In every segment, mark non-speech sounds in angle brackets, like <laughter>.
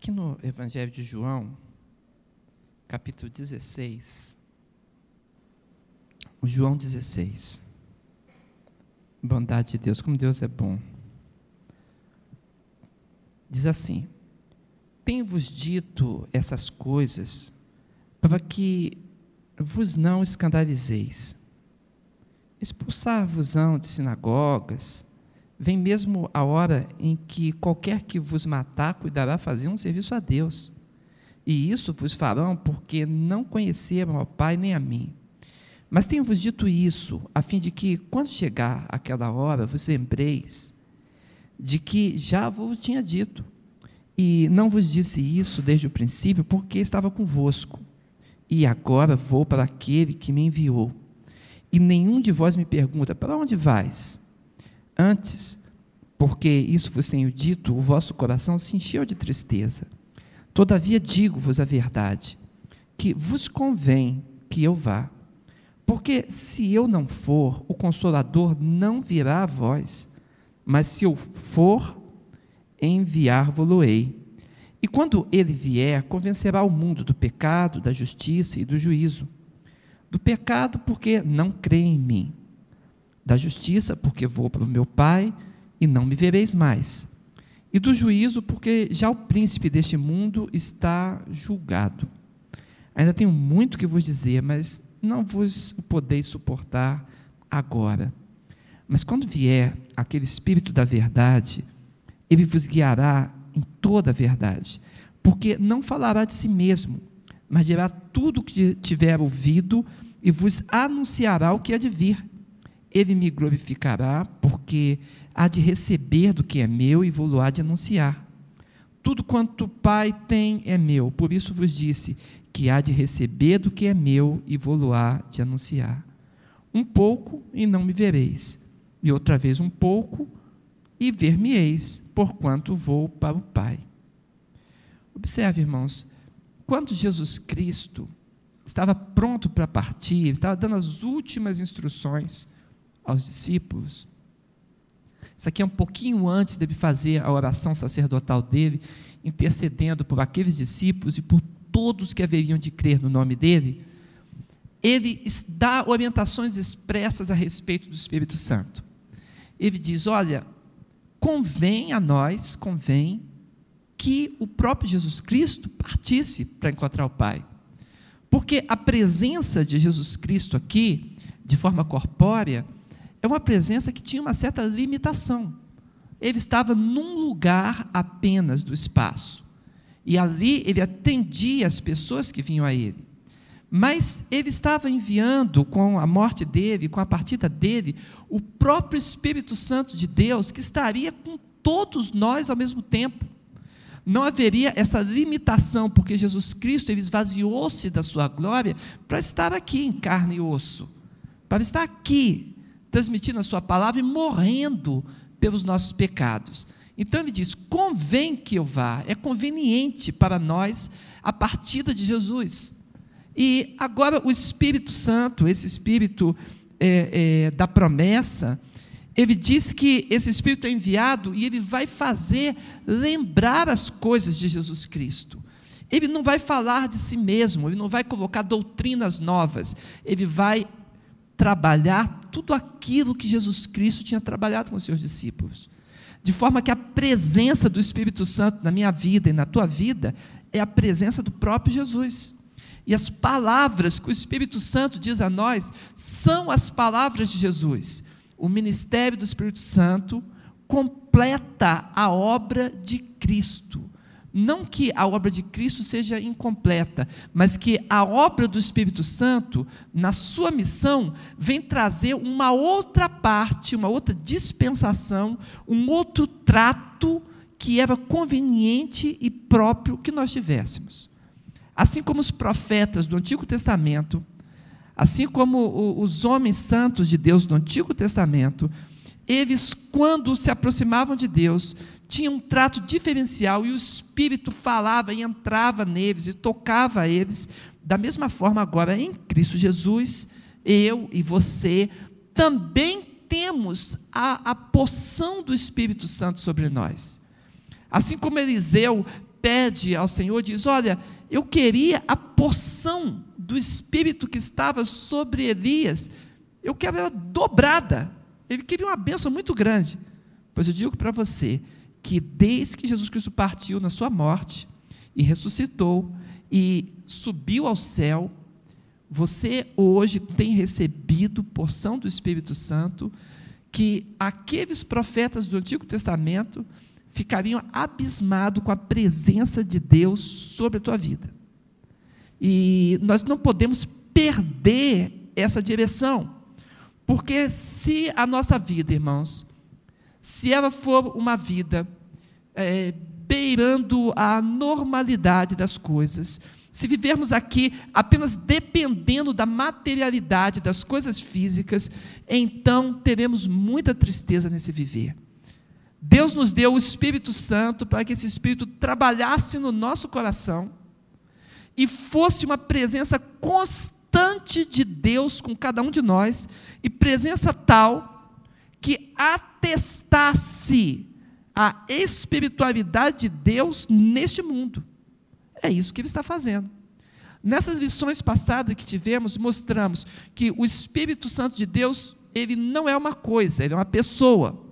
Aqui no Evangelho de João, capítulo 16, o João 16. Bondade de Deus, como Deus é bom. Diz assim: Tenho-vos dito essas coisas para que vos não escandalizeis. Expulsar-vos-ão de sinagogas, Vem mesmo a hora em que qualquer que vos matar cuidará fazer um serviço a Deus. E isso vos farão porque não conheceram ao Pai nem a mim. Mas tenho-vos dito isso, a fim de que, quando chegar aquela hora, vos lembreis de que já vos tinha dito. E não vos disse isso desde o princípio, porque estava convosco. E agora vou para aquele que me enviou. E nenhum de vós me pergunta: para onde vais? Antes, porque isso vos tenho dito, o vosso coração se encheu de tristeza. Todavia digo-vos a verdade, que vos convém que eu vá. Porque se eu não for, o consolador não virá a vós, mas se eu for, enviar-vos-ei. E quando ele vier, convencerá o mundo do pecado, da justiça e do juízo. Do pecado, porque não crê em mim da justiça, porque vou para o meu Pai e não me vereis mais, e do juízo, porque já o príncipe deste mundo está julgado. Ainda tenho muito que vos dizer, mas não vos podeis suportar agora. Mas quando vier aquele Espírito da verdade, ele vos guiará em toda a verdade, porque não falará de si mesmo, mas dirá tudo o que tiver ouvido e vos anunciará o que há de vir ele me glorificará, porque há de receber do que é meu e vou-lo há de anunciar. Tudo quanto o Pai tem é meu, por isso vos disse que há de receber do que é meu e vou-lo há de anunciar. Um pouco e não me vereis, e outra vez um pouco e ver-me-eis, porquanto vou para o Pai. Observe, irmãos, quando Jesus Cristo estava pronto para partir, estava dando as últimas instruções, aos discípulos. Isso aqui é um pouquinho antes dele fazer a oração sacerdotal dele, intercedendo por aqueles discípulos e por todos que haveriam de crer no nome dele. Ele dá orientações expressas a respeito do Espírito Santo. Ele diz: Olha, convém a nós, convém que o próprio Jesus Cristo partisse para encontrar o Pai. Porque a presença de Jesus Cristo aqui, de forma corpórea, é uma presença que tinha uma certa limitação. Ele estava num lugar apenas do espaço. E ali ele atendia as pessoas que vinham a ele. Mas ele estava enviando, com a morte dele, com a partida dele, o próprio Espírito Santo de Deus, que estaria com todos nós ao mesmo tempo. Não haveria essa limitação, porque Jesus Cristo esvaziou-se da sua glória para estar aqui em carne e osso, para estar aqui transmitindo a sua palavra e morrendo pelos nossos pecados. Então ele diz: convém que eu vá, é conveniente para nós a partida de Jesus. E agora o Espírito Santo, esse Espírito é, é, da promessa, ele diz que esse Espírito é enviado e ele vai fazer lembrar as coisas de Jesus Cristo. Ele não vai falar de si mesmo, ele não vai colocar doutrinas novas, ele vai trabalhar tudo aquilo que Jesus Cristo tinha trabalhado com os seus discípulos. De forma que a presença do Espírito Santo na minha vida e na tua vida é a presença do próprio Jesus. E as palavras que o Espírito Santo diz a nós são as palavras de Jesus. O ministério do Espírito Santo completa a obra de Cristo. Não que a obra de Cristo seja incompleta, mas que a obra do Espírito Santo, na sua missão, vem trazer uma outra parte, uma outra dispensação, um outro trato que era conveniente e próprio que nós tivéssemos. Assim como os profetas do Antigo Testamento, assim como os homens santos de Deus do Antigo Testamento, eles, quando se aproximavam de Deus, tinha um trato diferencial e o Espírito falava e entrava neles e tocava eles. Da mesma forma, agora em Cristo Jesus, eu e você também temos a, a poção do Espírito Santo sobre nós. Assim como Eliseu pede ao Senhor, diz: Olha, eu queria a porção do Espírito que estava sobre Elias, eu quero ela dobrada. Ele queria uma bênção muito grande. Pois eu digo para você que desde que Jesus Cristo partiu na sua morte e ressuscitou e subiu ao céu, você hoje tem recebido porção do Espírito Santo que aqueles profetas do Antigo Testamento ficariam abismados com a presença de Deus sobre a tua vida. E nós não podemos perder essa direção, porque se a nossa vida, irmãos, se ela for uma vida é, beirando a normalidade das coisas, se vivermos aqui apenas dependendo da materialidade, das coisas físicas, então teremos muita tristeza nesse viver. Deus nos deu o Espírito Santo para que esse Espírito trabalhasse no nosso coração e fosse uma presença constante de Deus com cada um de nós, e presença tal que atestasse a espiritualidade de Deus neste mundo. É isso que ele está fazendo. Nessas lições passadas que tivemos, mostramos que o Espírito Santo de Deus, ele não é uma coisa, ele é uma pessoa.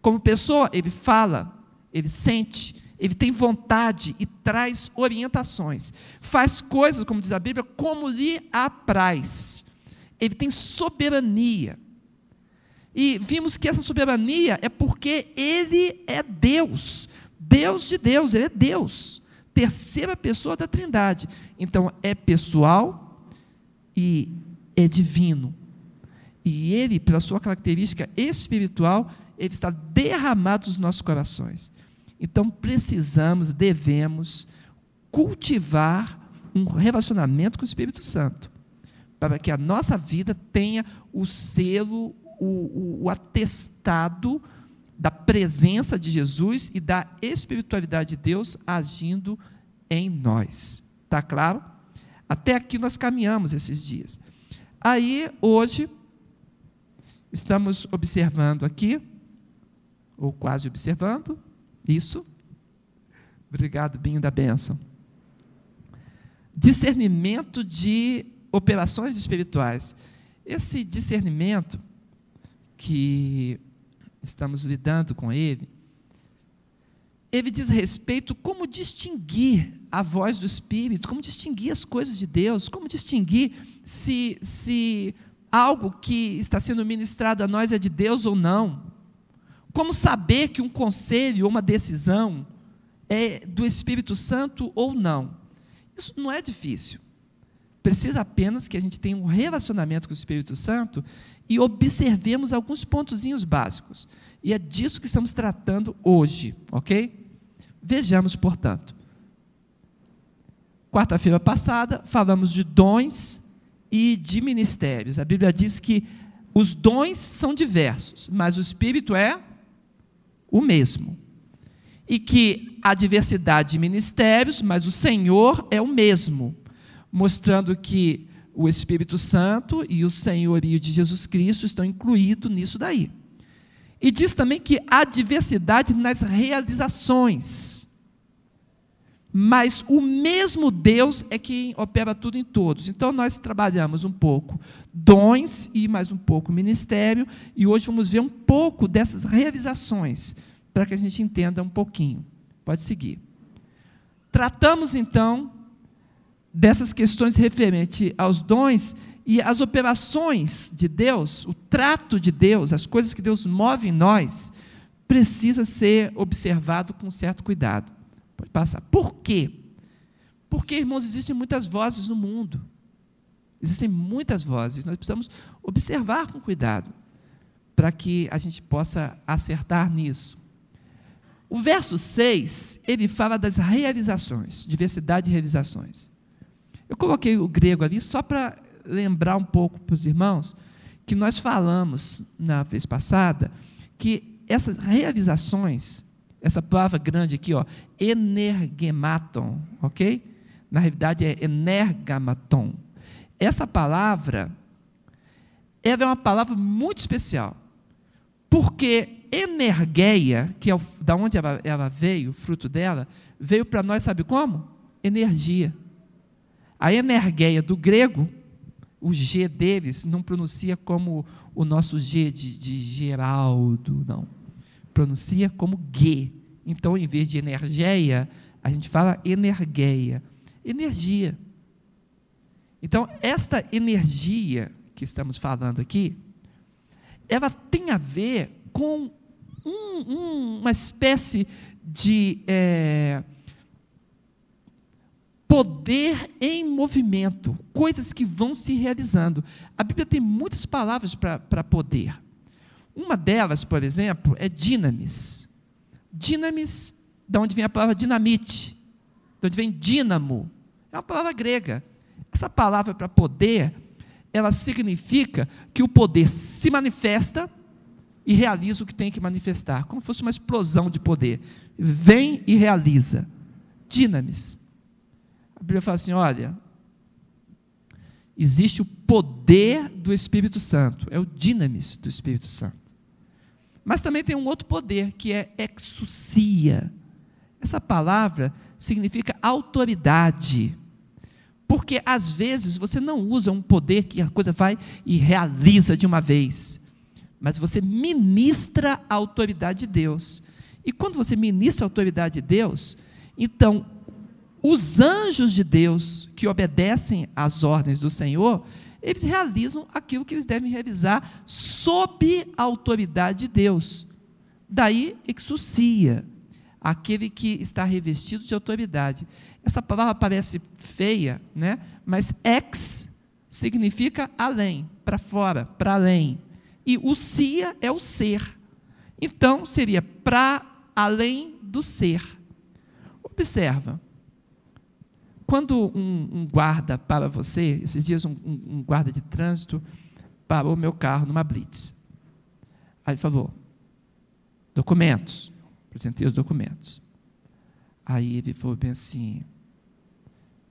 Como pessoa, ele fala, ele sente, ele tem vontade e traz orientações. Faz coisas, como diz a Bíblia, como lhe apraz. Ele tem soberania. E vimos que essa soberania é porque ele é Deus. Deus de Deus, ele é Deus. Terceira pessoa da Trindade. Então é pessoal e é divino. E ele, pela sua característica espiritual, ele está derramado nos nossos corações. Então precisamos, devemos cultivar um relacionamento com o Espírito Santo, para que a nossa vida tenha o selo, o, o, o atestado da presença de Jesus e da espiritualidade de Deus agindo em nós. Está claro? Até aqui nós caminhamos esses dias. Aí, hoje, estamos observando aqui, ou quase observando, isso. Obrigado, Binho da Bênção. Discernimento de operações espirituais. Esse discernimento que estamos lidando com ele, ele diz respeito como distinguir a voz do Espírito, como distinguir as coisas de Deus, como distinguir se, se algo que está sendo ministrado a nós é de Deus ou não. Como saber que um conselho ou uma decisão é do Espírito Santo ou não? Isso não é difícil. Precisa apenas que a gente tenha um relacionamento com o Espírito Santo e observemos alguns pontozinhos básicos. E é disso que estamos tratando hoje, ok? Vejamos, portanto. Quarta-feira passada, falamos de dons e de ministérios. A Bíblia diz que os dons são diversos, mas o Espírito é o mesmo. E que há diversidade de ministérios, mas o Senhor é o mesmo, mostrando que o Espírito Santo e o senhorio de Jesus Cristo estão incluídos nisso daí. E diz também que há diversidade nas realizações. Mas o mesmo Deus é quem opera tudo em todos. Então nós trabalhamos um pouco dons e mais um pouco ministério, e hoje vamos ver um pouco dessas realizações, para que a gente entenda um pouquinho. Pode seguir. Tratamos então dessas questões referentes aos dons e as operações de Deus, o trato de Deus, as coisas que Deus move em nós, precisa ser observado com certo cuidado. Pode passar. Por quê? Porque, irmãos, existem muitas vozes no mundo. Existem muitas vozes. Nós precisamos observar com cuidado para que a gente possa acertar nisso. O verso 6, ele fala das realizações, diversidade de realizações. Eu coloquei o grego ali só para lembrar um pouco para os irmãos que nós falamos na vez passada que essas realizações essa palavra grande aqui, ó, energematon, ok? Na realidade é energamaton. Essa palavra, ela é uma palavra muito especial, porque energeia, que é o, da onde ela, ela veio, fruto dela, veio para nós, sabe como? Energia. A energeia do grego, o G deles não pronuncia como o nosso G de, de Geraldo, não. Pronuncia como G. Então, em vez de energeia, a gente fala energeia. Energia. Então, esta energia que estamos falando aqui, ela tem a ver com um, um, uma espécie de é, poder em movimento, coisas que vão se realizando. A Bíblia tem muitas palavras para poder. Uma delas, por exemplo, é dinamis. Dinamis, da onde vem a palavra dinamite, de onde vem dínamo. É uma palavra grega. Essa palavra para poder, ela significa que o poder se manifesta e realiza o que tem que manifestar, como se fosse uma explosão de poder. Vem e realiza. Dinamis. A Bíblia fala assim: olha, existe o poder do Espírito Santo, é o dinamis do Espírito Santo. Mas também tem um outro poder, que é exousia. Essa palavra significa autoridade. Porque às vezes você não usa um poder que a coisa vai e realiza de uma vez, mas você ministra a autoridade de Deus. E quando você ministra a autoridade de Deus, então os anjos de Deus que obedecem às ordens do Senhor, eles realizam aquilo que eles devem realizar sob a autoridade de Deus. Daí, exousia, aquele que está revestido de autoridade. Essa palavra parece feia, né? mas ex significa além, para fora, para além. E o cia é o ser. Então, seria para além do ser. Observa, quando um, um, guarda para você, esses dias um, um, guarda de trânsito parou meu carro numa blitz. Aí falou, documentos. Apresentei os documentos. Aí ele falou bem assim,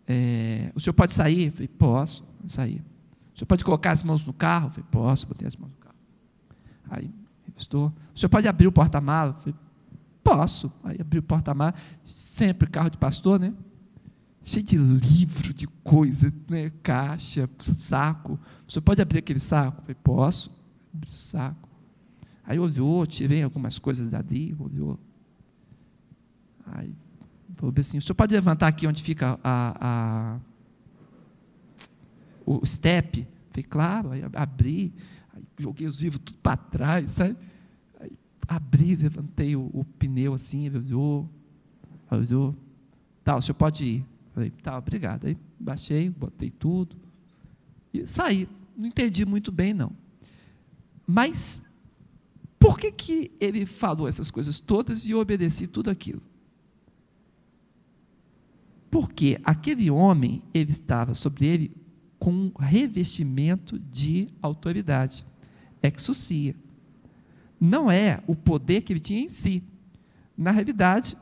é, o senhor pode sair? Eu falei, posso, sair. O senhor pode colocar as mãos no carro? Eu falei, posso, botei as mãos no carro. Aí, estou. O senhor pode abrir o porta-mala? Eu falei, posso. Aí abri o porta-mala, sempre carro de pastor, né? Cheio de livro, de coisa, né? caixa, saco. Senhor pode abrir aquele saco? Eu falei, posso. Abri o saco. Aí olhou, tirei algumas coisas dali, olhou. Aí falou assim, o senhor pode levantar aqui onde fica a, a o step? Falei, claro, aí abri, aí joguei os livros tudo para trás, sabe? Aí abri, levantei o, o pneu assim, ele olhou, olhou. Tá, o senhor pode ir. Falei, tá, obrigado. Aí baixei, botei tudo e saí. Não entendi muito bem, não. Mas por que, que ele falou essas coisas todas e eu obedeci tudo aquilo? Porque aquele homem, ele estava sobre ele com um revestimento de autoridade, exousia. Não é o poder que ele tinha em si. Na realidade,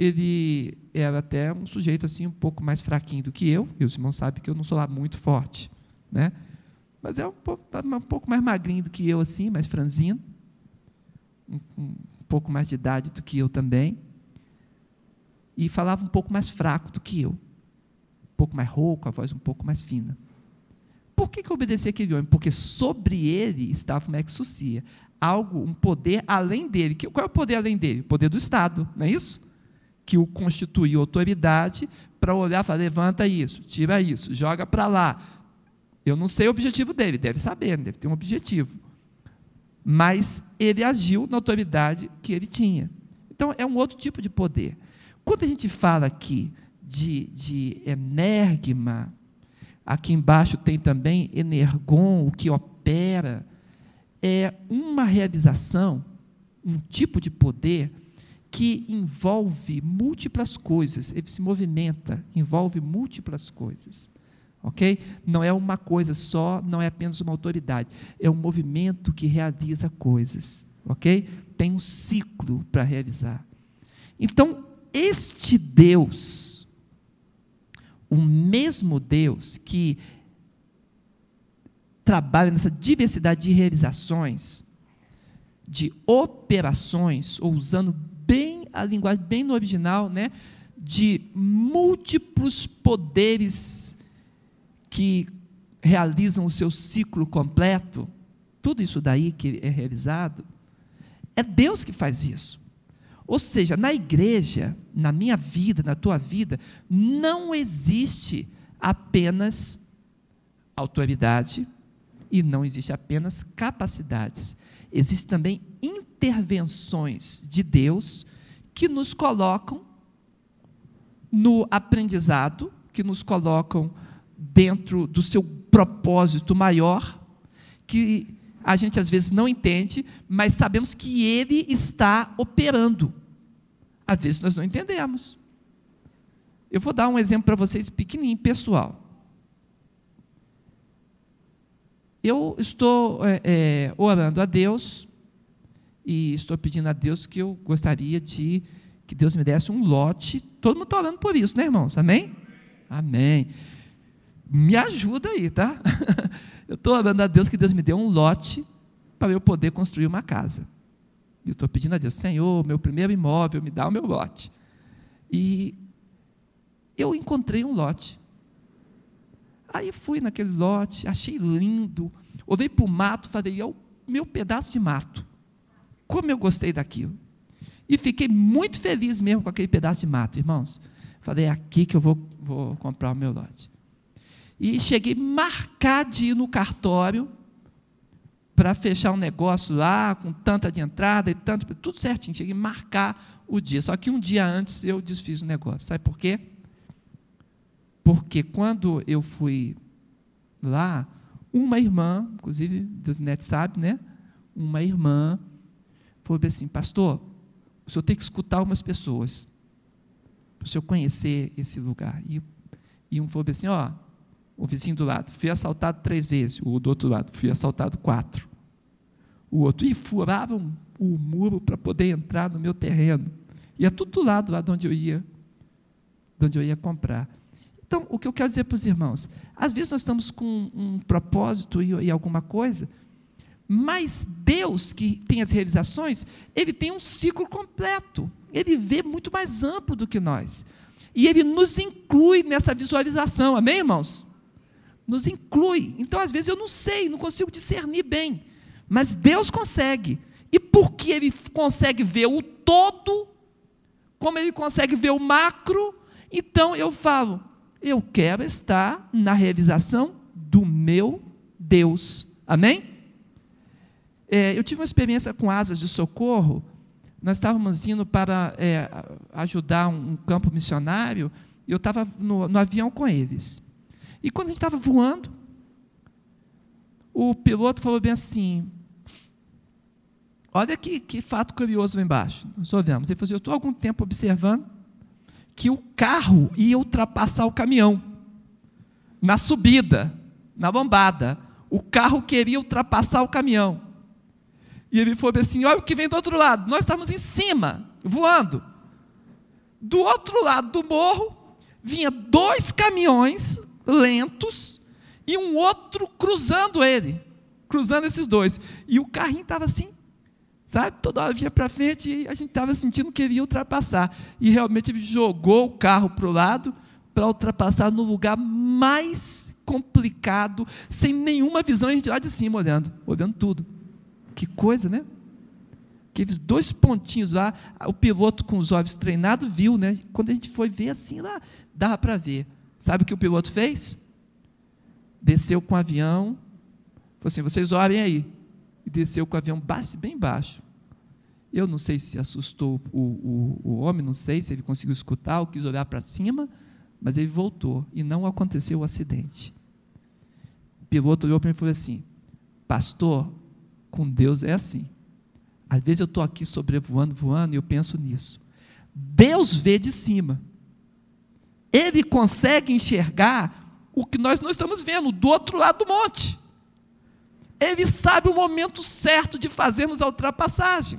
ele era até um sujeito assim um pouco mais fraquinho do que eu, e os irmãos sabem que eu não sou lá muito forte, né? Mas é um pouco, um pouco mais magrinho do que eu assim, mais franzino, um, um pouco mais de idade do que eu também, e falava um pouco mais fraco do que eu, um pouco mais rouco, a voz um pouco mais fina. Por que, que eu obedeci aquele homem? Porque sobre ele estava uma exousia, algo, um poder além dele. Qual é o poder além dele? O poder do Estado, não é isso? Que o constituiu autoridade para olhar e falar: levanta isso, tira isso, joga para lá. Eu não sei o objetivo dele, deve saber, deve ter um objetivo. Mas ele agiu na autoridade que ele tinha. Então, é um outro tipo de poder. Quando a gente fala aqui de, de energma, aqui embaixo tem também energon, o que opera, é uma realização, um tipo de poder que envolve múltiplas coisas, ele se movimenta, envolve múltiplas coisas. Ok? Não é uma coisa só, não é apenas uma autoridade, é um movimento que realiza coisas. Ok? Tem um ciclo para realizar. Então, este Deus, o mesmo Deus que trabalha nessa diversidade de realizações, de operações, ou usando bem a linguagem, bem no original, né, de múltiplos poderes que realizam o seu ciclo completo, tudo isso daí que é realizado, é Deus que faz isso. Ou seja, na igreja, na minha vida, na tua vida, não existe apenas autoridade e não existe apenas capacidades. Existem também intervenções de Deus que nos colocam no aprendizado, que nos colocam dentro do seu propósito maior, que a gente às vezes não entende, mas sabemos que ele está operando. Às vezes nós não entendemos. Eu vou dar um exemplo para vocês pequenininho, pessoal. Eu estou é, é, orando a Deus e estou pedindo a Deus que eu gostaria de que Deus me desse um lote. Todo mundo está orando por isso, né, irmãos? Amém? Amém. Me ajuda aí, tá? <laughs> eu estou orando a Deus que Deus me dê um lote para eu poder construir uma casa. Eu estou pedindo a Deus, Senhor, meu primeiro imóvel, me dá o meu lote. E eu encontrei um lote. Aí fui naquele lote, achei lindo, olhei para o mato, falei, é o meu pedaço de mato. Como eu gostei daquilo. E fiquei muito feliz mesmo com aquele pedaço de mato, irmãos. Falei, é aqui que eu vou, vou comprar o meu lote. E cheguei ir no cartório para fechar um negócio lá, com tanta de entrada e tanto, tudo certinho, cheguei a marcar o dia. Só que um dia antes eu desfiz o negócio. Sabe por quê? Porque quando eu fui lá, uma irmã, inclusive Deus Neto sabe, né? Uma irmã falou assim, pastor, o senhor tem que escutar umas pessoas para o senhor conhecer esse lugar. E, e um falou assim, ó, o vizinho do lado, fui assaltado três vezes, o do outro lado, fui assaltado quatro o outro. E furavam o muro para poder entrar no meu terreno. E é tudo do lado lá de onde eu ia, de onde eu ia comprar. Então, o que eu quero dizer para os irmãos, às vezes nós estamos com um propósito e, alguma coisa, mas Deus, que tem as realizações, ele tem um ciclo completo. Ele vê muito mais amplo do que nós. E ele nos inclui nessa visualização, amém, irmãos? Nos inclui. Então, às vezes, eu não sei, não consigo discernir bem. Mas Deus consegue. E porque Ele consegue ver o todo, como Ele consegue ver o macro, então eu falo, eu quero estar na realização do meu Deus. Amém? É, eu tive uma experiência com asas de socorro. Nós estávamos indo para é, ajudar um, um, campo missionário, e eu estava no, no avião com eles. E quando a gente estava voando, o piloto falou bem assim: Olha que, que fato curioso lá embaixo. Nós olhamos. Ele falou assim, eu estou algum tempo observando que o carro ia ultrapassar o caminhão. Na subida, na bombada. O carro queria ultrapassar o caminhão. E ele falou assim: olha o que vem do outro lado. Nós estamos em cima, voando. Do outro lado do morro, vinha dois caminhões lentos e um outro cruzando ele. Cruzando esses dois. E o carrinho estava assim, Sabe? Toda hora vinha para frente e a gente estava sentindo que ele ia ultrapassar. E realmente ele jogou o carro para o lado para ultrapassar no lugar mais complicado, sem nenhuma visão, a gente lá de cima olhando, olhando tudo. Que coisa, né? Aqueles dois pontinhos lá, o piloto com os olhos treinados viu, né? Quando a gente foi ver assim lá, dava para ver. Sabe o que o piloto fez? Desceu com o avião, falou assim: vocês olhem aí e desceu com o avião bem baixo. Eu não sei se assustou o, o, o homem, não sei se ele conseguiu escutar ou quis olhar para cima, mas ele voltou e não aconteceu o acidente. O piloto olhou para mim e falou assim: Pastor, com Deus é assim. Às vezes eu estou aqui sobrevoando, voando, e eu penso nisso. Deus vê de cima. Ele consegue enxergar o que nós não estamos vendo, do outro lado do monte. Ele sabe o momento certo de fazermos a ultrapassagem.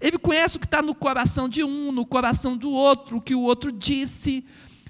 Ele conhece o que está no coração de um, no coração do outro, o que o outro disse.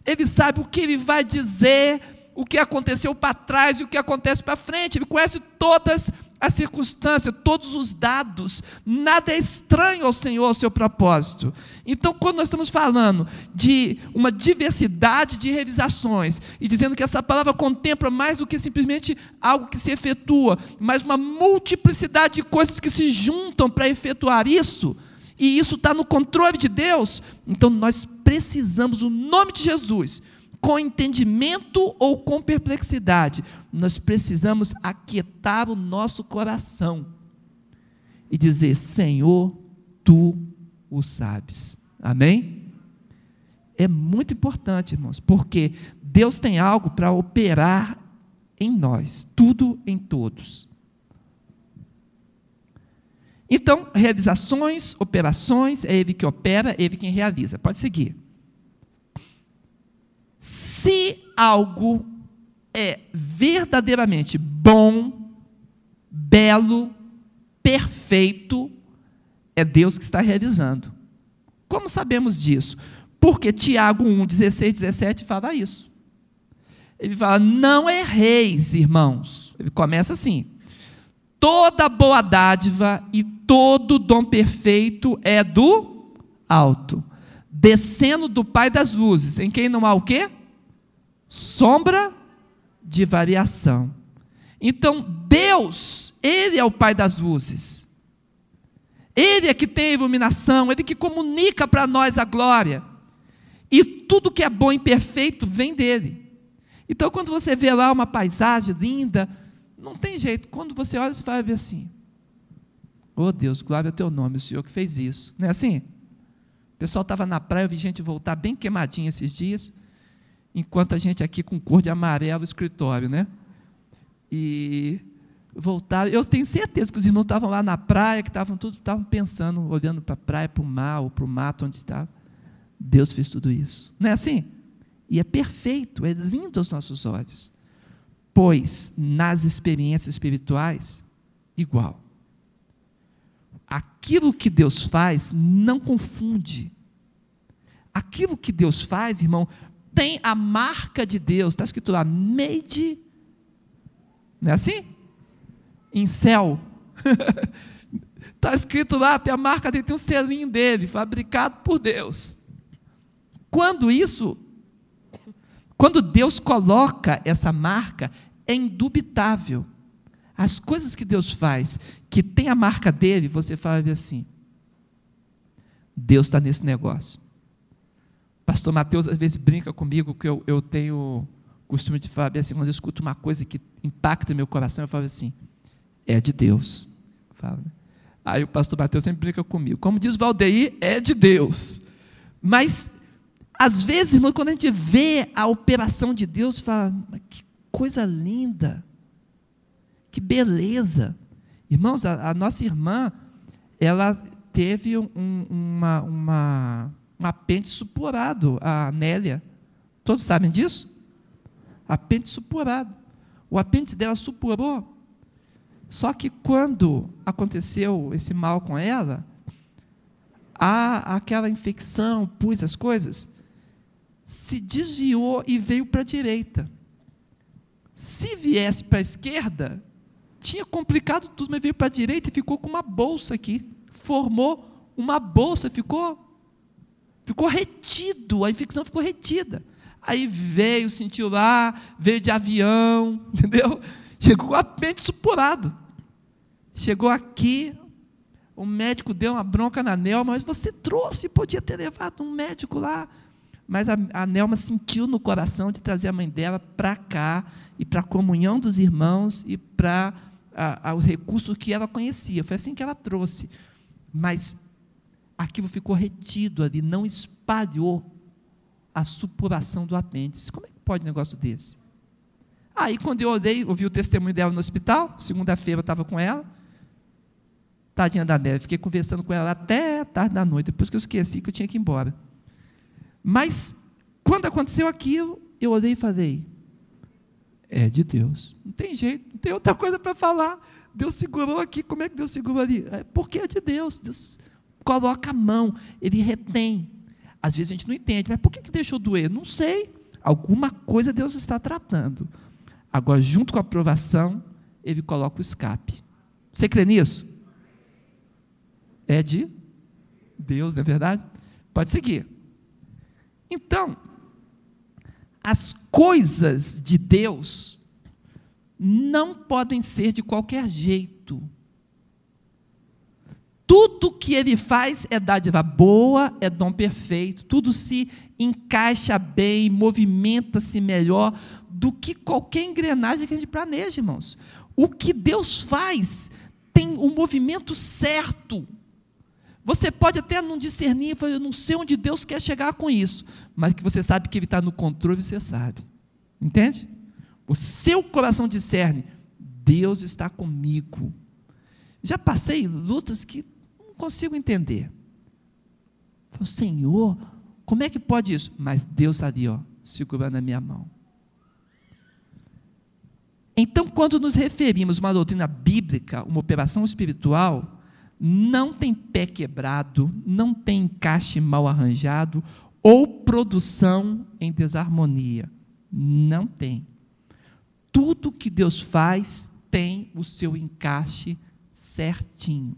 Ele sabe o que ele vai dizer, o que aconteceu para trás e o que acontece para frente. Ele conhece todas a circunstância, todos os dados, nada é estranho ao Senhor, ao seu propósito. Então, quando nós estamos falando de uma diversidade de realizações e dizendo que essa palavra contempla mais do que simplesmente algo que se efetua, mas uma multiplicidade de coisas que se juntam para efetuar isso, e isso está no controle de Deus, então nós precisamos, o nome de Jesus, com entendimento ou com perplexidade, nós precisamos aquietar o nosso coração e dizer: Senhor, tu o sabes. Amém? É muito importante, irmãos, porque Deus tem algo para operar em nós, tudo em todos. Então, realizações, operações, é Ele que opera, é Ele quem realiza. Pode seguir. Se algo é verdadeiramente bom, belo, perfeito, é Deus que está realizando. Como sabemos disso? Porque Tiago 1, 16, 17 fala isso. Ele fala: Não erreis, irmãos. Ele começa assim: Toda boa dádiva e todo dom perfeito é do alto descendo do Pai das luzes, em quem não há o quê? Sombra de variação. Então, Deus, Ele é o Pai das luzes. Ele é que tem a iluminação, Ele que comunica para nós a glória. E tudo que é bom e perfeito vem dele. Então, quando você vê lá uma paisagem linda, não tem jeito. Quando você olha, você vai ver assim: Oh Deus, glória ao teu nome, o Senhor que fez isso. Não é assim? pessoal estava na praia, eu vi gente voltar bem queimadinha esses dias, enquanto a gente aqui com cor de amarelo escritório, né? E voltar, eu tenho certeza que os irmãos estavam lá na praia, que estavam tudo, estavam pensando, olhando para a praia, para o mar, para o mato onde estava. Deus fez tudo isso. Não é assim? E é perfeito, é lindo aos nossos olhos. Pois nas experiências espirituais, igual aquilo que Deus faz não confunde. Aquilo que Deus faz, irmão, tem a marca de Deus, está escrito lá, made, não é assim? Em céu. Está escrito lá, tem a marca dele, tem um selinho dele, fabricado por Deus. Quando isso, quando Deus coloca essa marca, é indubitável. As coisas que Deus faz, que tem a marca dele, você fala assim: Deus está nesse negócio. Pastor Mateus às vezes brinca comigo que eu, eu tenho costume de falar assim, quando eu escuto uma coisa que impacta meu coração, eu falo assim: é de Deus. Falo, né? Aí o pastor Mateus sempre brinca comigo. Como diz Valdeir, é de Deus. Mas, às vezes, irmão, quando a gente vê a operação de Deus, fala, que coisa linda. Que beleza! Irmãos, a, a nossa irmã, ela teve um, uma, uma, um apêndice supurado, a Nélia. Todos sabem disso? Apêndice supurado. O apêndice dela supurou. Só que quando aconteceu esse mal com ela, a, aquela infecção, pus as coisas, se desviou e veio para a direita. Se viesse para a esquerda, tinha complicado tudo, mas veio para a direita e ficou com uma bolsa aqui. Formou uma bolsa, ficou ficou retido, a infecção ficou retida. Aí veio, sentiu lá, veio de avião, <laughs> entendeu? Chegou com a pente supurado. Chegou aqui, o médico deu uma bronca na Nelma, mas você trouxe, podia ter levado um médico lá. Mas a, a Nelma sentiu no coração de trazer a mãe dela para cá, e para a comunhão dos irmãos, e para os recursos que ela conhecia. Foi assim que ela trouxe. Mas aquilo ficou retido ali, não espalhou a supuração do apêndice. Como é que pode um negócio desse? Aí, quando eu olhei, ouvi o testemunho dela no hospital, segunda-feira eu estava com ela, tadinha da neve, fiquei conversando com ela até tarde da noite, depois que eu esqueci que eu tinha que ir embora. Mas, quando aconteceu aquilo, eu olhei e falei: é de Deus. Não tem jeito, não tem outra coisa para falar. Deus segurou aqui, como é que Deus segurou ali? É porque é de Deus. Deus coloca a mão, ele retém. Às vezes a gente não entende, mas por que, que deixou doer? Não sei. Alguma coisa Deus está tratando. Agora, junto com a aprovação, ele coloca o escape. Você crê nisso? É de Deus, não é verdade? Pode seguir. Então, as coisas de Deus não podem ser de qualquer jeito. Tudo que ele faz é dádiva boa, é dom perfeito, tudo se encaixa bem, movimenta-se melhor do que qualquer engrenagem que a gente planeja, irmãos. O que Deus faz tem o um movimento certo. Você pode até não discernir, eu não sei onde Deus quer chegar com isso, mas que você sabe que Ele está no controle, você sabe. Entende? O seu coração discerne, Deus está comigo. Já passei lutas que não consigo entender. O Senhor, como é que pode isso? Mas Deus ali, ó, segurando a minha mão. Então, quando nos referimos a uma doutrina bíblica, uma operação espiritual, não tem pé quebrado, não tem encaixe mal arranjado ou produção em desarmonia. Não tem. Tudo que Deus faz tem o seu encaixe certinho.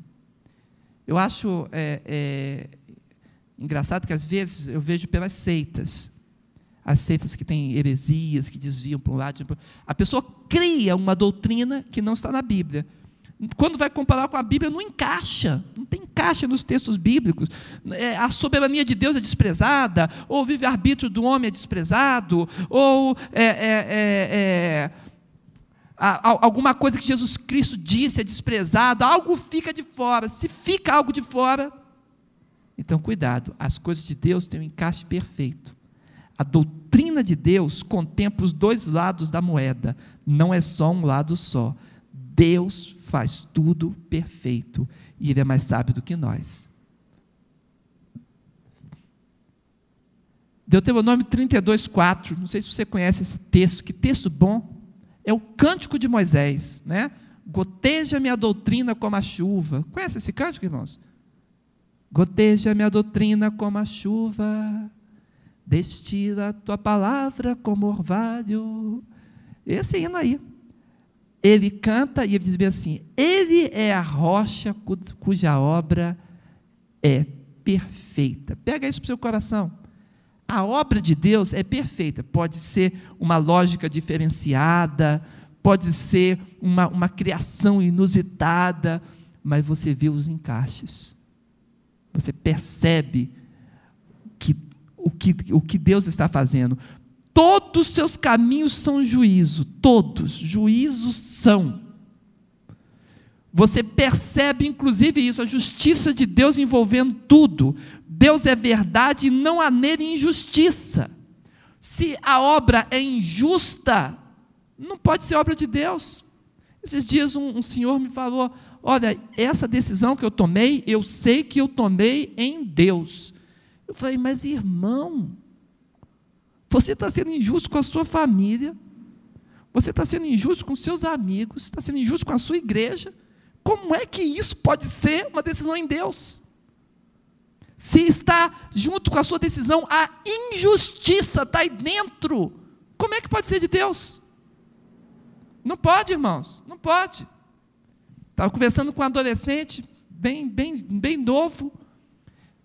Eu acho é, é, engraçado que às vezes eu vejo pelas seitas, as seitas que têm heresias, que desviam para um lado. A pessoa cria uma doutrina que não está na Bíblia quando vai comparar com a Bíblia, não encaixa, não tem encaixe nos textos bíblicos. É, a soberania de Deus é desprezada, ou o livre-arbítrio do homem é desprezado, ou é, é, é, é alguma coisa que Jesus Cristo disse é desprezada, algo fica de fora. Se fica algo de fora, então cuidado, as coisas de Deus têm um encaixe perfeito. A doutrina de Deus contempla os dois lados da moeda, não é só um lado só. Deus faz tudo perfeito e Ele é mais sábio do que nós. Deuteronômio 32, 4. Não sei se você conhece esse texto. Que texto bom! É o cântico de Moisés, né? Goteja minha doutrina como a chuva. Conhece esse cântico, irmãos? Goteja minha doutrina como a chuva, destila a tua palavra como orvalho. Esse hino aí ele canta e ele diz bem assim: Ele é a rocha cuja obra é perfeita. Pega isso para o seu coração. A obra de Deus é perfeita. Pode ser uma lógica diferenciada, pode ser uma, uma criação inusitada, mas você vê os encaixes. Você percebe que, o, que, o que Deus está fazendo. Todos os seus caminhos são juízo, todos, juízos são. Você percebe, inclusive, isso, a justiça de Deus envolvendo tudo. Deus é verdade e não há nele injustiça. Se a obra é injusta, não pode ser obra de Deus. Esses dias um, um senhor me falou: Olha, essa decisão que eu tomei, eu sei que eu tomei em Deus. Eu falei, mas irmão, você está sendo injusto com a sua família, você está sendo injusto com seus amigos, está sendo injusto com a sua igreja. Como é que isso pode ser uma decisão em Deus? Se está junto com a sua decisão, a injustiça está aí dentro, como é que pode ser de Deus? Não pode, irmãos, não pode. Estava conversando com um adolescente, bem, bem, bem novo,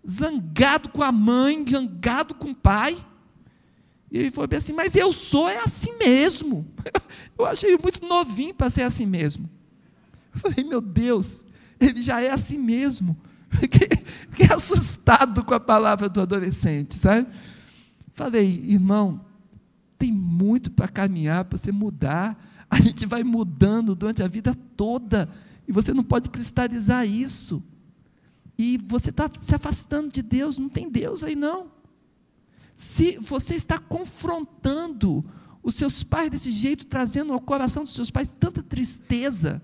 zangado com a mãe, zangado com o pai. E ele falou bem assim, mas eu sou é assim mesmo. <laughs> Eu achei muito novinho para ser assim mesmo. Eu falei, meu Deus, ele já é assim mesmo. <laughs> Fiquei, assustado com a palavra do adolescente, sabe? Falei, irmão, tem muito para caminhar, para você mudar. A gente vai mudando durante a vida toda. E você não pode cristalizar isso. E você está se afastando de Deus, não tem Deus aí não. Se você está confrontando os seus pais desse jeito, trazendo ao coração dos seus pais tanta tristeza,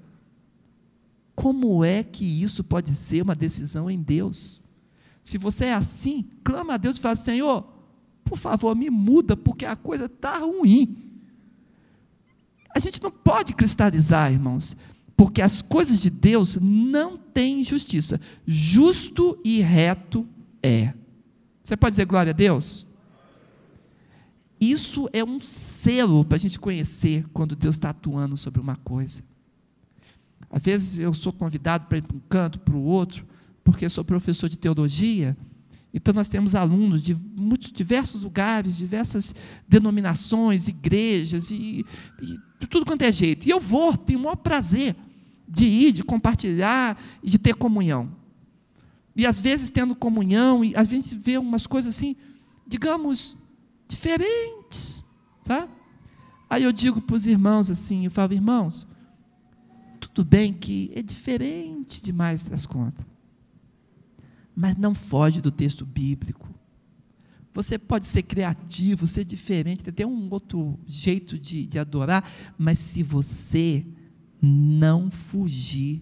como é que isso pode ser uma decisão em Deus? Se você é assim, clama a Deus e fala: Senhor, por favor, me muda, porque a coisa está ruim. A gente não pode cristalizar, irmãos, porque as coisas de Deus não têm justiça. Justo e reto é. Você pode dizer glória a Deus? Isso é um selo para a gente conhecer quando Deus está atuando sobre uma coisa. Às vezes eu sou convidado para ir para um canto, para o outro, porque sou professor de teologia. Então nós temos alunos de muitos diversos lugares, diversas denominações, igrejas e, e tudo quanto é jeito. E eu vou, tenho o maior prazer de ir, de compartilhar e de ter comunhão. E às vezes tendo comunhão, e às vezes vê umas coisas assim, digamos, diferentes, sabe? Aí eu digo para os irmãos assim, eu falo, irmãos, tudo bem que é diferente demais das contas, mas não foge do texto bíblico. Você pode ser criativo, ser diferente, ter um outro jeito de, de adorar, mas se você não fugir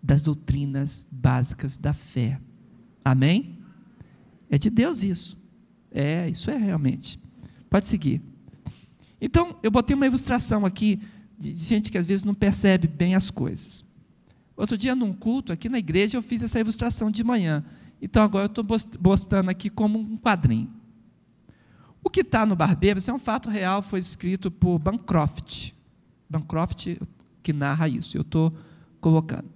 das doutrinas básicas da fé. Amém? É de Deus isso. É, isso é realmente. Pode seguir. Então, eu botei uma ilustração aqui de gente que às vezes não percebe bem as coisas. Outro dia, num culto aqui na igreja, eu fiz essa ilustração de manhã. Então, agora eu estou postando aqui como um quadrinho. O que está no Barbeiro, isso é um fato real, foi escrito por Bancroft. Bancroft que narra isso, eu estou colocando.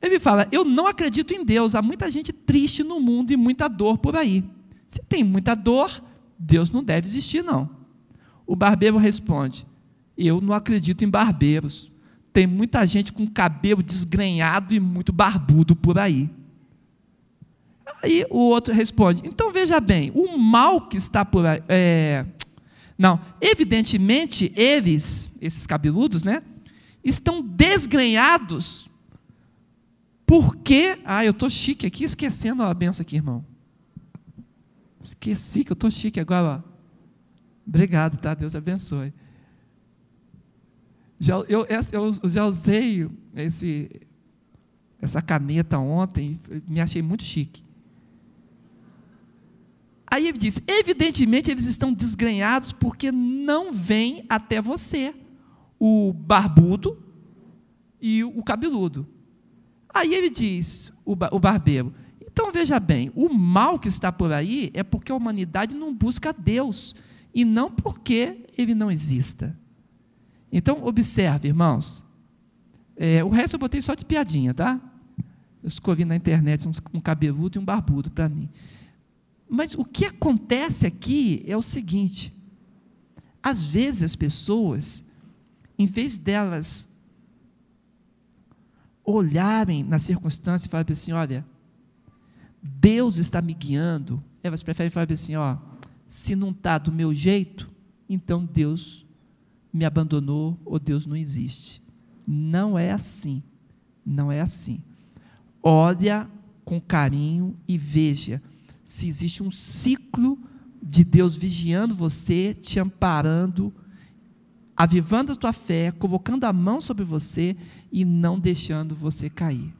Ele fala: Eu não acredito em Deus, há muita gente triste no mundo e muita dor por aí. Se tem muita dor, Deus não deve existir, não. O barbeiro responde: eu não acredito em barbeiros. Tem muita gente com cabelo desgrenhado e muito barbudo por aí. Aí o outro responde: então veja bem, o mal que está por aí. É, não, evidentemente eles, esses cabeludos, né, estão desgrenhados porque. Ah, eu estou chique aqui, esquecendo a benção aqui, irmão. Esqueci que eu estou chique agora. Ó. Obrigado, tá? Deus abençoe. Já, eu, eu já usei esse, essa caneta ontem, me achei muito chique. Aí ele diz: evidentemente eles estão desgrenhados porque não vêm até você, o barbudo e o cabeludo. Aí ele diz, o, o barbeiro: então veja bem, o mal que está por aí é porque a humanidade não busca Deus e não porque ele não exista. Então, observe, irmãos. É, o resto eu botei só de piadinha, tá? Eu escolhi na internet um, cabeludo e um barbudo para mim. Mas o que acontece aqui é o seguinte: às vezes as pessoas, em vez delas olharem na circunstância e falarem assim: olha, Deus está me guiando, elas preferem falar assim: ó, se não está do meu jeito, então Deus me abandonou ou Deus não existe. Não é assim. Não é assim. Olha com carinho e veja se existe um ciclo de Deus vigiando você, te amparando, avivando a tua fé, colocando a mão sobre você e não deixando você cair.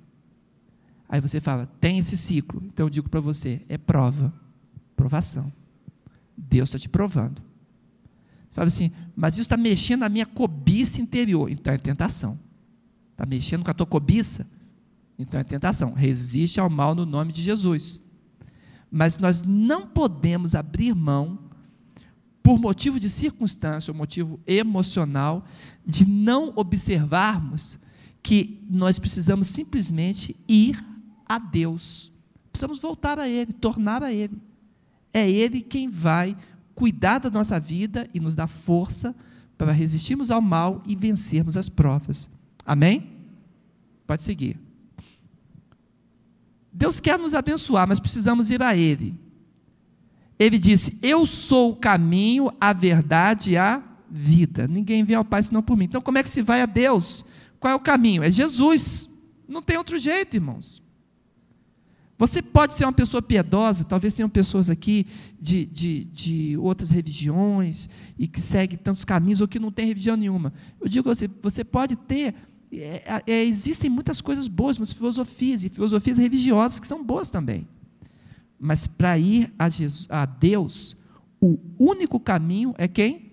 Aí você fala, tem esse ciclo. Então eu digo para você, é prova, provação. Deus está te provando. Você fala assim, mas isso está mexendo na minha cobiça interior. Então é tentação. Está mexendo com a tua cobiça? Então é tentação. Resiste ao mal no nome de Jesus. Mas nós não podemos abrir mão, por motivo de circunstância, ou motivo emocional, de não observarmos que nós precisamos simplesmente ir a Deus. Precisamos voltar a Ele, tornar a Ele. É Ele quem vai cuidar da nossa vida e nos dar força para resistirmos ao mal e vencermos as provas. Amém? Pode seguir. Deus quer nos abençoar, mas precisamos ir a Ele. Ele disse: Eu sou o caminho, a verdade e a vida. Ninguém vem ao Pai senão por mim. Então, como é que se vai a Deus? Qual é o caminho? É Jesus. Não tem outro jeito, irmãos. Você pode ser uma pessoa piedosa, talvez tenham pessoas aqui de, de, de outras religiões e que seguem tantos caminhos ou que não tem religião nenhuma. Eu digo a você, você pode ter. É, é, existem muitas coisas boas, muitas filosofias e filosofias religiosas que são boas também. Mas para ir a, Jesus, a Deus, o único caminho é quem?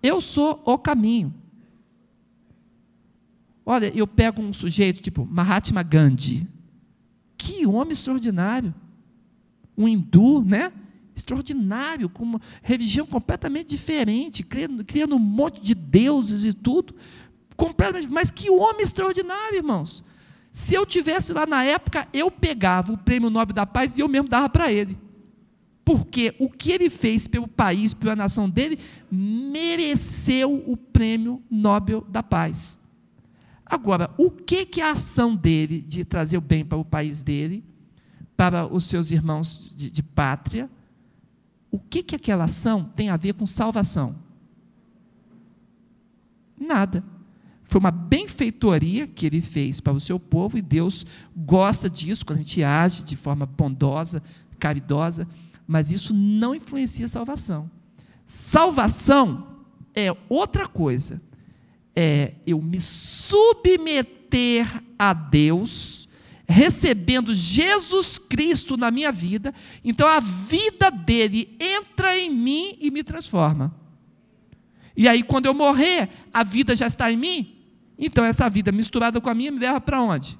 Eu sou o caminho. Olha, eu pego um sujeito tipo Mahatma Gandhi. Que homem extraordinário. Um hindu, né? Extraordinário, com uma religião completamente diferente, criando, criando um monte de deuses e tudo, completamente. Mas que homem extraordinário, irmãos. Se eu tivesse lá na época, eu pegava o prêmio Nobel da Paz e eu mesmo dava para ele. Porque o que ele fez pelo país, pela nação dele, mereceu o prêmio Nobel da Paz. Agora, o que, que a ação dele de trazer o bem para o país dele, para os seus irmãos de, de pátria, o que, que aquela ação tem a ver com salvação? Nada. Foi uma benfeitoria que ele fez para o seu povo e Deus gosta disso quando a gente age de forma bondosa, caridosa, mas isso não influencia a salvação. Salvação é outra coisa. É eu me submeter a Deus, recebendo Jesus Cristo na minha vida, então a vida dele entra em mim e me transforma. E aí, quando eu morrer, a vida já está em mim, então, essa vida misturada com a minha me leva para onde?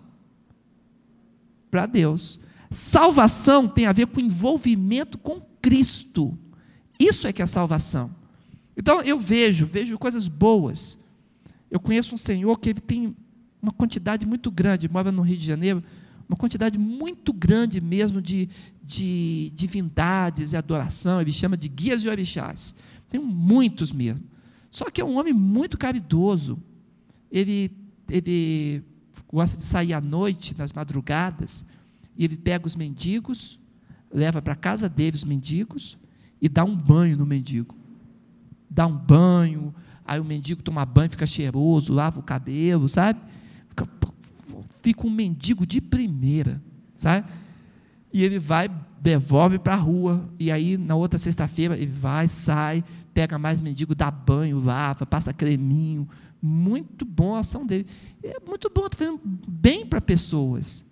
Para Deus. Salvação tem a ver com envolvimento com Cristo. Isso é que é salvação. Então, eu vejo, vejo coisas boas. Eu conheço um senhor que ele tem uma quantidade muito grande, mora no Rio de Janeiro, uma quantidade muito grande mesmo de, de divindades e adoração, ele chama de guias e orixás. Tem muitos mesmo. Só que é um homem muito caridoso, ele, ele gosta de sair à noite, nas madrugadas, e ele pega os mendigos, leva para a casa dele os mendigos e dá um banho no mendigo. Dá um banho, aí o mendigo toma banho, fica cheiroso, lava o cabelo, sabe? Fica, fica um mendigo de primeira, sabe? E ele vai, devolve para a rua, e aí na outra sexta-feira ele vai, sai, pega mais mendigo, dá banho, lava, passa creminho, muito bom a ação dele. É muito bom, estou fazendo bem para pessoas.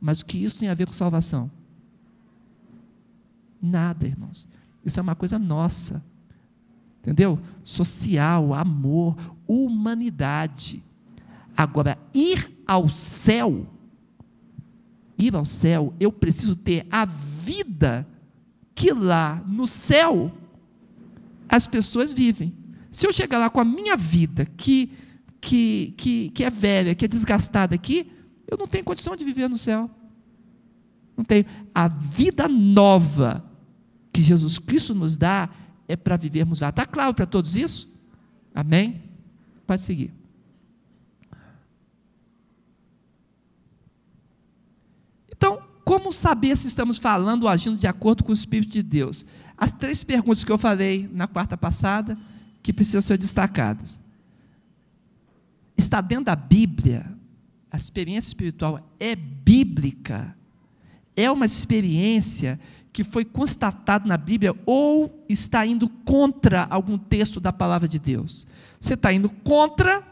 Mas o que isso tem a ver com salvação? Nada, irmãos. Isso é uma coisa nossa. Entendeu? Social, amor, humanidade. Agora, ir ao céu, ir ao céu, eu preciso ter a vida que lá no céu as pessoas vivem. Se eu chegar lá com a minha vida, que, que, que, que é velha, que é desgastada aqui, eu não tenho condição de viver no céu. Não tenho. A vida nova que Jesus Cristo nos dá é para vivermos lá. Está claro para todos isso? Amém? Pode seguir. Então, como saber se estamos falando ou agindo de acordo com o Espírito de Deus? As três perguntas que eu falei na quarta passada que precisam ser destacadas. Está dentro da Bíblia, a experiência espiritual é bíblica, é uma experiência que foi constatada na Bíblia ou está indo contra algum texto da palavra de Deus. Você está indo contra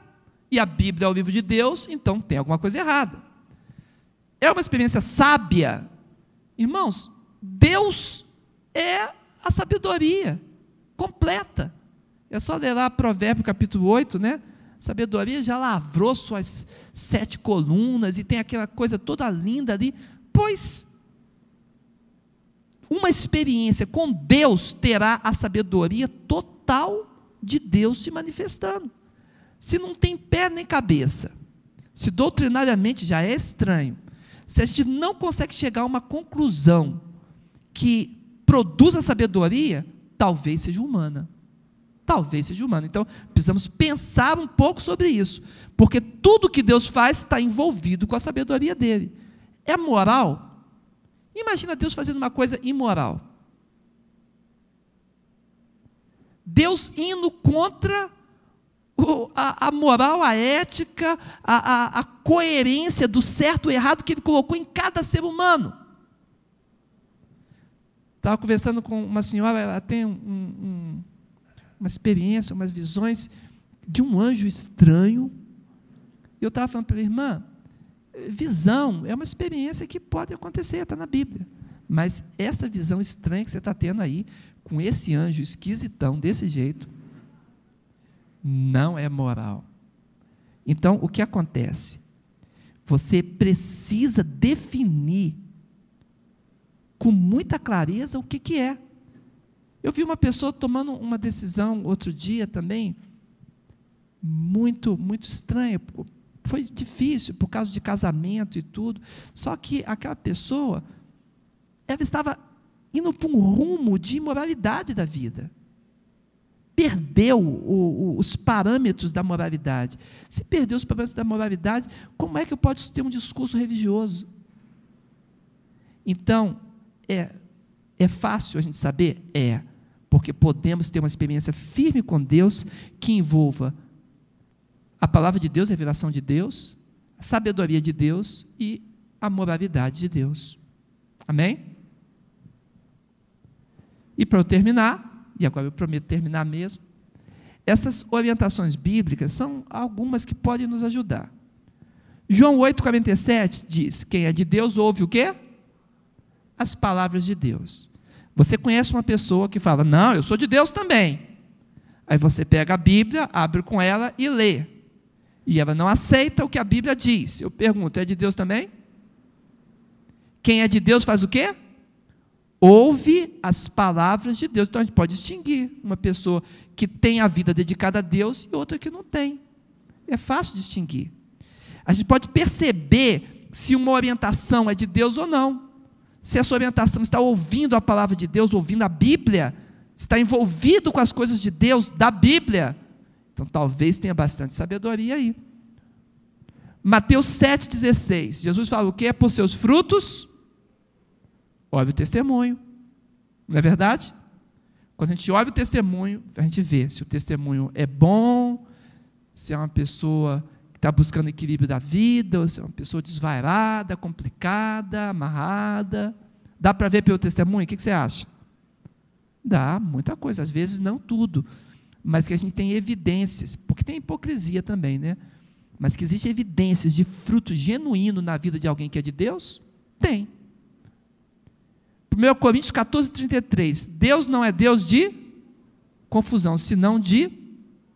e a Bíblia é o livro de Deus, então tem alguma coisa errada. É uma experiência sábia. Irmãos, Deus é a sabedoria completa. É só ler lá Provérbio capítulo 8, né? Sabedoria já lavrou suas sete colunas e tem aquela coisa toda linda ali. Pois uma experiência com Deus terá a sabedoria total de Deus se manifestando. Se não tem pé nem cabeça, se doutrinariamente já é estranho, se a gente não consegue chegar a uma conclusão que produza sabedoria, talvez seja humana. Talvez seja humano. Então, precisamos pensar um pouco sobre isso, porque tudo que Deus faz está envolvido com a sabedoria dele. É moral? Imagina Deus fazendo uma coisa imoral. Deus indo contra a, a, moral, a ética, a, a, a, coerência do certo e errado que Ele colocou em cada ser humano. Estava conversando com uma senhora, ela tem um, um uma experiência, umas visões de um anjo estranho. E eu estava falando para a irmã, visão é uma experiência que pode acontecer, está na Bíblia. Mas essa visão estranha que você está tendo aí, com esse anjo esquisitão desse jeito, não é moral. Então, o que acontece? Você precisa definir com muita clareza o que, que é. Eu vi uma pessoa tomando uma decisão outro dia também, muito, muito estranha. Foi difícil por causa de casamento e tudo. Só que aquela pessoa, ela estava indo para um rumo de imoralidade da vida. Perdeu o, o, os parâmetros da moralidade. Se perdeu os parâmetros da moralidade, como é que eu posso ter um discurso religioso? Então, é, é fácil a gente saber? É, porque podemos ter uma experiência firme com Deus que envolva a palavra de Deus, a revelação de Deus, a sabedoria de Deus e a moralidade de Deus. Amém? E para eu terminar, e agora eu prometo terminar mesmo, essas orientações bíblicas são algumas que podem nos ajudar. João 8,47 diz: Quem é de Deus ouve o quê? As palavras de Deus. Você conhece uma pessoa que fala, não, eu sou de Deus também. Aí você pega a Bíblia, abre com ela e lê. E ela não aceita o que a Bíblia diz. Eu pergunto, é de Deus também? Quem é de Deus faz o quê? ouve as palavras de Deus. Então a gente pode distinguir uma pessoa que tem a vida dedicada a Deus e outra que não tem. É fácil distinguir. A gente pode perceber se uma orientação é de Deus ou não. Se essa orientação está ouvindo a palavra de Deus, ouvindo a Bíblia, está envolvido com as coisas de Deus, da Bíblia. Então talvez tenha bastante sabedoria aí. Mateus 7,16. Jesus fala o que? É por seus frutos ouve o testemunho. Não é verdade? Quando a gente ouve o testemunho, a gente vê se o testemunho é bom, se é uma pessoa que está buscando equilíbrio da vida, ou se é uma pessoa desvairada, complicada, amarrada. Dá para ver pelo testemunho? O que você acha? Dá, muita coisa. Às vezes não tudo, mas que a gente tem evidências, porque tem hipocrisia também, né? Mas que existe evidências de fruto genuíno na vida de alguém que é de Deus? Tem. 1 Coríntios 14, 33. Deus não é Deus de confusão, senão de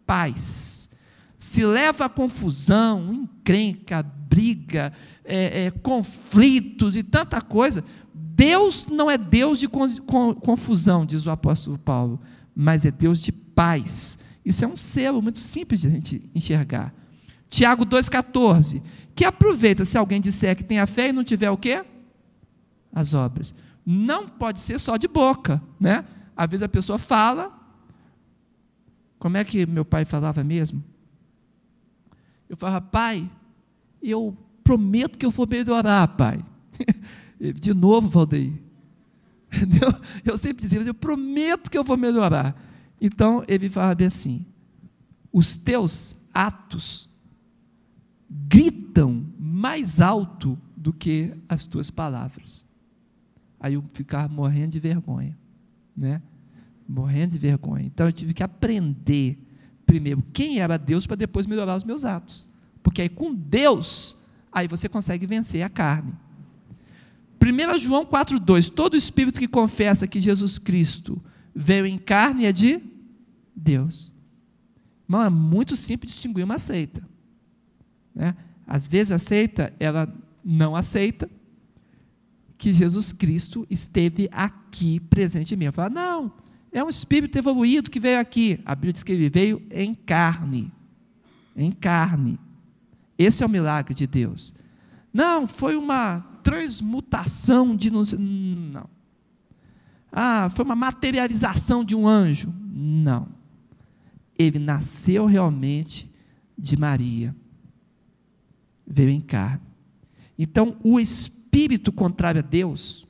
paz. Se leva a confusão, encrenca, briga, é, é, conflitos e tanta coisa, Deus não é Deus de confusão, diz o apóstolo Paulo, mas é Deus de paz. Isso é um selo muito simples de a gente enxergar. Tiago 2,14. Que aproveita se alguém disser que tem a fé e não tiver o quê? As obras não pode ser só de boca, né? Às vezes a pessoa fala, como é que meu pai falava mesmo? Eu falava, pai, eu prometo que eu vou melhorar, pai. <laughs> De novo, Valdeir. <laughs> Eu sempre dizia, eu prometo que eu vou melhorar. Então ele falava assim: os teus atos gritam mais alto do que as tuas palavras. Aí eu ficava morrendo de vergonha, né? Morrendo de vergonha. Então eu tive que aprender primeiro quem era Deus para depois melhorar os meus atos. Porque aí com Deus, aí você consegue vencer a carne. 1 João 4,2: Todo espírito que confessa que Jesus Cristo veio em carne é de Deus. Irmão, é muito simples distinguir uma seita. Né? Às vezes a seita, ela não aceita, que Jesus Cristo esteve aqui presente em mim. Eu falo, não, é um espírito evoluído que veio aqui. A Bíblia diz que ele veio em carne. Em carne. Esse é o milagre de Deus. Não, foi uma transmutação de. Não. Ah, foi uma materialização de um anjo. Não. Ele nasceu realmente de Maria. Veio em carne. Então, o Espírito contrário a Deus,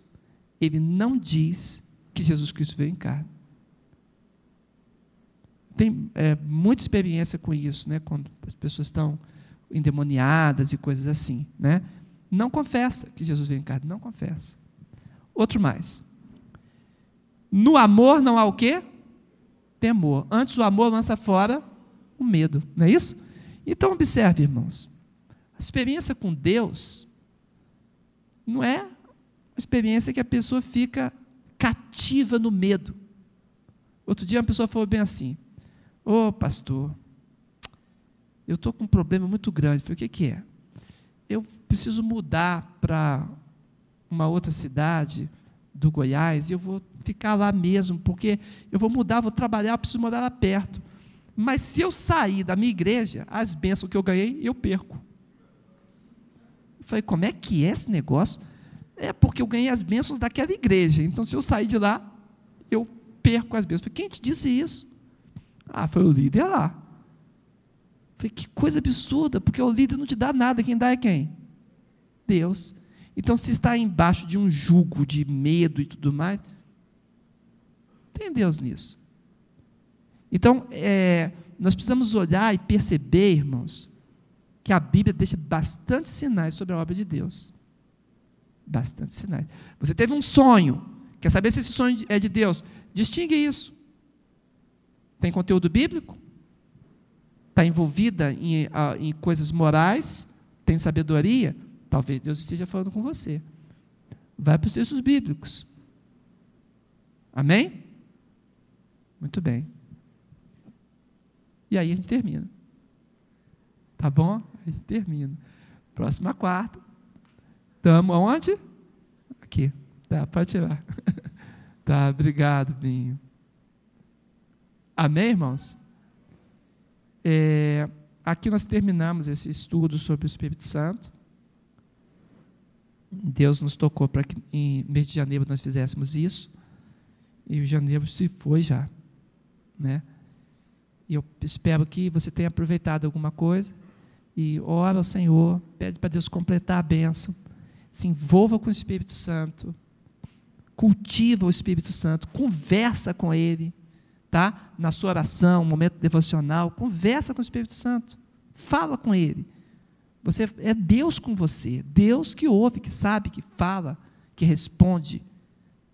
ele não diz que Jesus Cristo veio em carne. Tem é, muita experiência com isso, né? quando as pessoas estão endemoniadas e coisas assim. Né? Não confessa que Jesus veio em carne, não confessa. Outro mais. No amor não há o quê? Temor. Antes o amor lança fora o medo, não é isso? Então observe, irmãos. A experiência com Deus não é uma experiência que a pessoa fica cativa no medo. Outro dia uma pessoa falou bem assim: Ô oh, pastor, eu estou com um problema muito grande. Eu falei: o que, que é? Eu preciso mudar para uma outra cidade do Goiás e eu vou ficar lá mesmo, porque eu vou mudar, vou trabalhar, eu preciso morar lá perto. Mas se eu sair da minha igreja, as bênçãos que eu ganhei, eu perco. Eu falei, como é que é esse negócio? É porque eu ganhei as bênçãos daquela igreja. Então, se eu sair de lá, eu perco as bênçãos. Eu falei, quem te disse isso? Ah, foi o líder lá. Falei, que coisa absurda, porque o líder não te dá nada, quem dá é quem? Deus. Então, se está embaixo de um jugo de medo e tudo mais, tem Deus nisso. Então, é, nós precisamos olhar e perceber, irmãos, que a Bíblia deixa bastante sinais sobre a obra de Deus. Bastante sinais. Você teve um sonho, quer saber se esse sonho é de Deus? Distingue isso. Tem conteúdo bíblico? Está envolvida em, em coisas morais? Tem sabedoria? Talvez Deus esteja falando com você. Vai para os textos bíblicos. Amém? Muito bem. E aí a gente termina. Tá bom? A gente termina. Próxima quarta. Estamos aonde? Aqui. Tá, pode tirar. <laughs> tá, obrigado, Binho. Amém, irmãos? É, aqui nós terminamos esse estudo sobre o Espírito Santo. Deus nos tocou para que em mês de janeiro nós fizéssemos isso. E o janeiro se foi já. Né? E eu espero que você tenha aproveitado alguma coisa. E ora ao Senhor, pede para Deus completar a bênção. Se envolva com o Espírito Santo. Cultiva o Espírito Santo. Conversa com Ele. Tá? Na sua oração, momento devocional. Conversa com o Espírito Santo. Fala com Ele. Você é Deus com você. Deus que ouve, que sabe, que fala, que responde.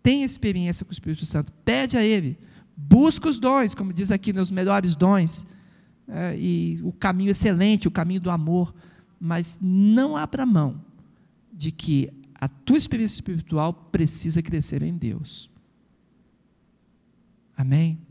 Tem experiência com o Espírito Santo. Pede a Ele. Busca os dons, como diz aqui, nos melhores dons, é, e o caminho excelente, o caminho do amor, mas não abra mão de que a tua experiência espiritual precisa crescer em Deus. Amém?